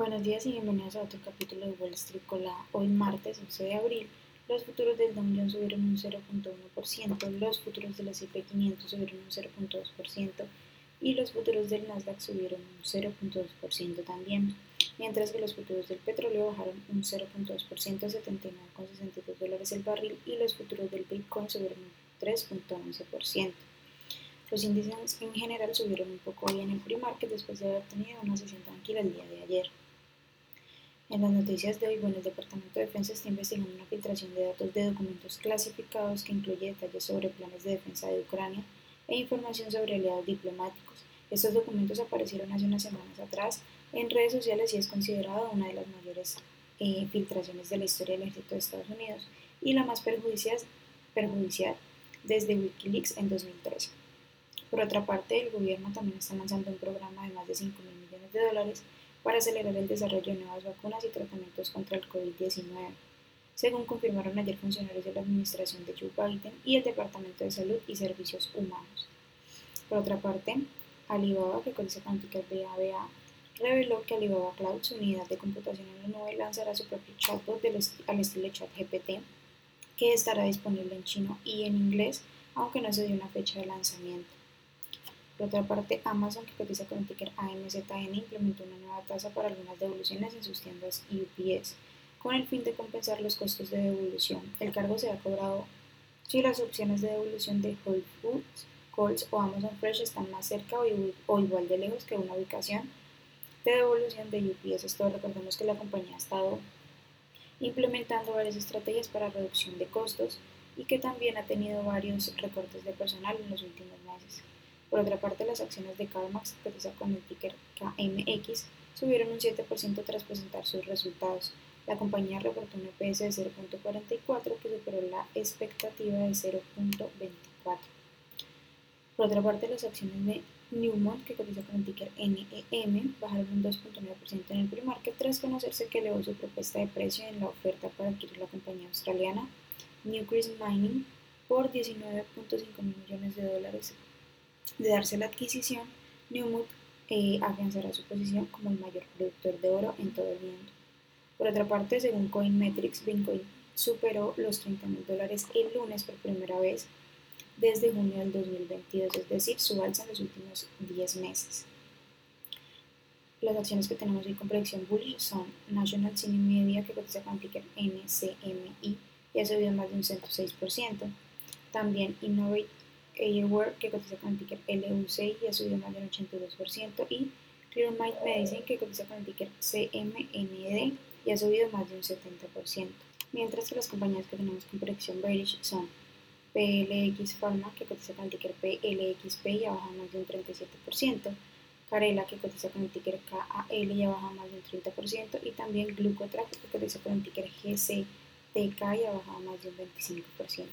Buenos días y bienvenidos a otro capítulo de Wall Street Colada. Hoy martes 11 de abril, los futuros del Dow Jones subieron un 0.1%, los futuros de la S&P 500 subieron un 0.2% y los futuros del Nasdaq subieron un 0.2% también, mientras que los futuros del petróleo bajaron un 0.2% a 79,62 dólares el barril y los futuros del Bitcoin subieron un 3.11%. Los índices en general subieron un poco hoy en el pre-market después de haber tenido una sesión tranquila el día de ayer. En las noticias de hoy, bueno, el Departamento de Defensa está investigando una filtración de datos de documentos clasificados que incluye detalles sobre planes de defensa de Ucrania e información sobre aliados diplomáticos. Estos documentos aparecieron hace unas semanas atrás en redes sociales y es considerado una de las mayores eh, filtraciones de la historia del ejército de Estados Unidos y la más perjudicial desde Wikileaks en 2013. Por otra parte, el gobierno también está lanzando un programa de más de 5 mil millones de dólares para acelerar el desarrollo de nuevas vacunas y tratamientos contra el COVID-19, según confirmaron ayer funcionarios de la administración de Joe Biden y el Departamento de Salud y Servicios Humanos. Por otra parte, Alibaba, que cotiza con ticker BABA, reveló que Alibaba Cloud, su unidad de computación en la nube, lanzará su propio chatbot al estilo ChatGPT, que estará disponible en chino y en inglés, aunque no se dio una fecha de lanzamiento. Por otra parte, Amazon, que cotiza con el ticker AMZN, implementó una nueva tasa para algunas devoluciones en sus tiendas UPS, con el fin de compensar los costos de devolución. El cargo se ha cobrado si las opciones de devolución de Whole Foods, Coles o Amazon Fresh están más cerca o igual de lejos que una ubicación de devolución de UPS. Esto recordemos que la compañía ha estado implementando varias estrategias para reducción de costos y que también ha tenido varios recortes de personal en los últimos meses. Por otra parte, las acciones de CarMax, cotiza con el ticker KMX, subieron un 7% tras presentar sus resultados. La compañía reportó un EPS de 0.44 que superó la expectativa de 0.24. Por otra parte, las acciones de Newmont, que cotiza con el ticker NEM, bajaron un 2.9% en el pre-market tras conocerse que elevó su propuesta de precio en la oferta para adquirir la compañía australiana Newcrest Mining por 19.5 millones de dólares de darse la adquisición, Newmont eh, afianzará su posición como el mayor productor de oro en todo el mundo. Por otra parte, según Coinmetrics, Bitcoin superó los 30 mil dólares el lunes por primera vez desde junio del 2022, es decir, su alza en los últimos 10 meses. Las acciones que tenemos hoy con predicción bullish son National Cine Media, que cotiza con ticker NCMI y ha subido más de un 106%. También Innovate Airware, que cotiza con el ticker LUC y ha subido más del 82%, y Clear Mind Medicine, que cotiza con el ticker CMND y ha subido más de un 70%. Mientras que las compañías que tenemos con predicción bearish son PLX Pharma, que cotiza con el ticker PLXP y ha bajado más de un 37%, Carela, que cotiza con el ticker KAL y ha bajado más de un 30%, y también Glucotrack, que cotiza con el ticker GCTK y ha bajado más de un 25%.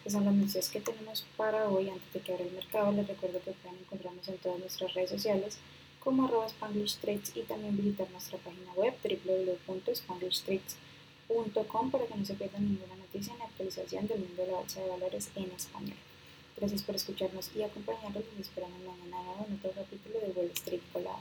Esas son las noticias que tenemos para hoy. Antes de que abra el mercado, les recuerdo que pueden encontrarnos en todas nuestras redes sociales como arroba Spanglish Trades y también visitar nuestra página web www.spanglishtrades.com para que no se pierdan ninguna noticia ni actualización del mundo de la bolsa de valores en español. Gracias por escucharnos y acompañarnos y esperamos mañana en otro capítulo de Wall Street Colada.